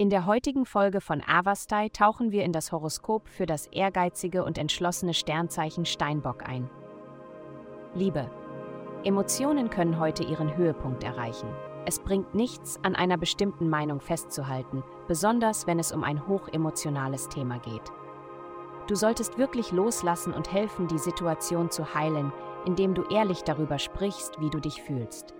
In der heutigen Folge von Avastai tauchen wir in das Horoskop für das ehrgeizige und entschlossene Sternzeichen Steinbock ein. Liebe. Emotionen können heute ihren Höhepunkt erreichen. Es bringt nichts, an einer bestimmten Meinung festzuhalten, besonders wenn es um ein hochemotionales Thema geht. Du solltest wirklich loslassen und helfen, die Situation zu heilen, indem du ehrlich darüber sprichst, wie du dich fühlst.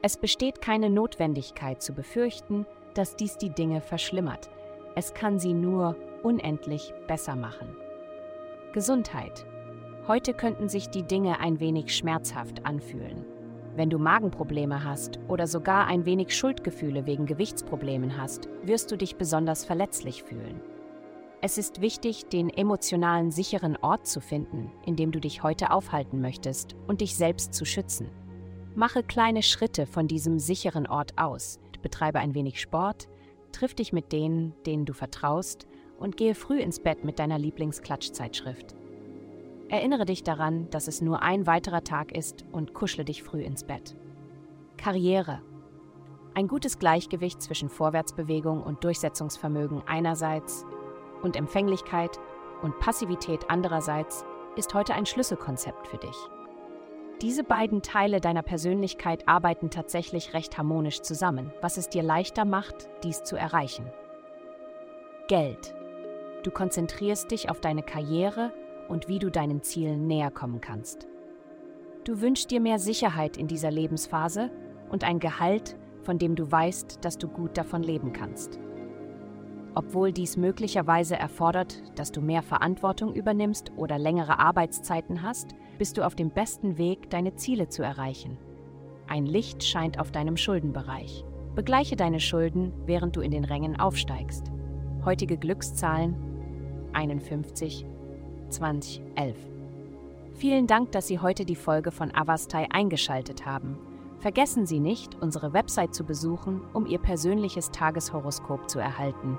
Es besteht keine Notwendigkeit zu befürchten, dass dies die Dinge verschlimmert. Es kann sie nur unendlich besser machen. Gesundheit. Heute könnten sich die Dinge ein wenig schmerzhaft anfühlen. Wenn du Magenprobleme hast oder sogar ein wenig Schuldgefühle wegen Gewichtsproblemen hast, wirst du dich besonders verletzlich fühlen. Es ist wichtig, den emotionalen sicheren Ort zu finden, in dem du dich heute aufhalten möchtest und dich selbst zu schützen. Mache kleine Schritte von diesem sicheren Ort aus, betreibe ein wenig Sport, triff dich mit denen, denen du vertraust und gehe früh ins Bett mit deiner Lieblingsklatschzeitschrift. Erinnere dich daran, dass es nur ein weiterer Tag ist und kuschle dich früh ins Bett. Karriere. Ein gutes Gleichgewicht zwischen Vorwärtsbewegung und Durchsetzungsvermögen einerseits und Empfänglichkeit und Passivität andererseits ist heute ein Schlüsselkonzept für dich. Diese beiden Teile deiner Persönlichkeit arbeiten tatsächlich recht harmonisch zusammen, was es dir leichter macht, dies zu erreichen. Geld. Du konzentrierst dich auf deine Karriere und wie du deinen Zielen näher kommen kannst. Du wünschst dir mehr Sicherheit in dieser Lebensphase und ein Gehalt, von dem du weißt, dass du gut davon leben kannst. Obwohl dies möglicherweise erfordert, dass du mehr Verantwortung übernimmst oder längere Arbeitszeiten hast, bist du auf dem besten Weg, deine Ziele zu erreichen. Ein Licht scheint auf deinem Schuldenbereich. Begleiche deine Schulden, während du in den Rängen aufsteigst. Heutige Glückszahlen 51 20 11. Vielen Dank, dass Sie heute die Folge von Avastai eingeschaltet haben. Vergessen Sie nicht, unsere Website zu besuchen, um Ihr persönliches Tageshoroskop zu erhalten.